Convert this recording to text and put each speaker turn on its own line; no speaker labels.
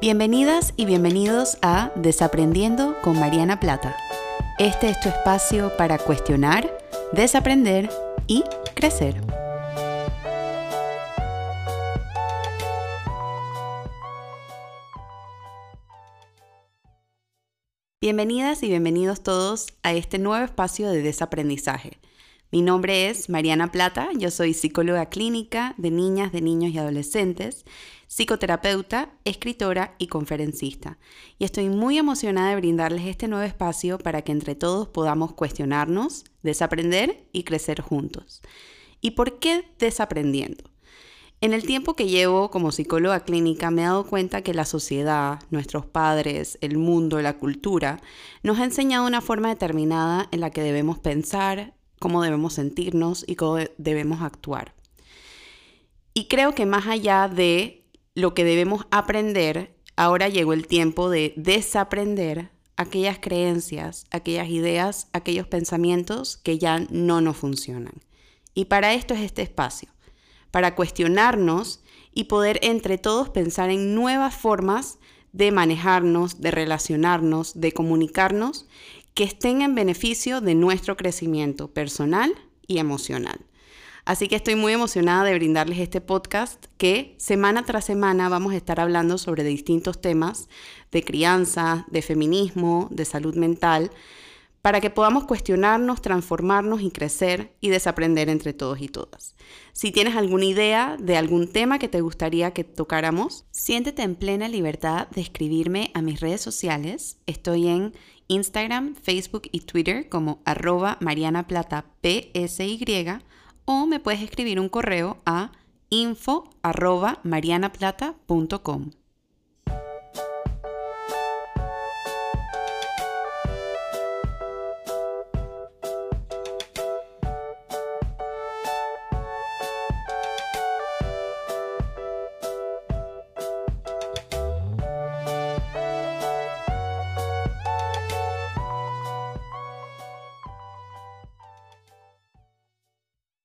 Bienvenidas y bienvenidos a Desaprendiendo con Mariana Plata. Este es tu espacio para cuestionar, desaprender y crecer. Bienvenidas y bienvenidos todos a este nuevo espacio de desaprendizaje. Mi nombre es Mariana Plata, yo soy psicóloga clínica de niñas, de niños y adolescentes, psicoterapeuta, escritora y conferencista. Y estoy muy emocionada de brindarles este nuevo espacio para que entre todos podamos cuestionarnos, desaprender y crecer juntos. ¿Y por qué desaprendiendo? En el tiempo que llevo como psicóloga clínica me he dado cuenta que la sociedad, nuestros padres, el mundo, la cultura, nos ha enseñado una forma determinada en la que debemos pensar, cómo debemos sentirnos y cómo debemos actuar. Y creo que más allá de lo que debemos aprender, ahora llegó el tiempo de desaprender aquellas creencias, aquellas ideas, aquellos pensamientos que ya no nos funcionan. Y para esto es este espacio para cuestionarnos y poder entre todos pensar en nuevas formas de manejarnos, de relacionarnos, de comunicarnos que estén en beneficio de nuestro crecimiento personal y emocional. Así que estoy muy emocionada de brindarles este podcast que semana tras semana vamos a estar hablando sobre distintos temas de crianza, de feminismo, de salud mental, para que podamos cuestionarnos, transformarnos y crecer y desaprender entre todos y todas. Si tienes alguna idea de algún tema que te gustaría que tocáramos, siéntete en plena libertad de escribirme a mis redes sociales. Estoy en Instagram, Facebook y Twitter como arroba marianaplata.psy o me puedes escribir un correo a info.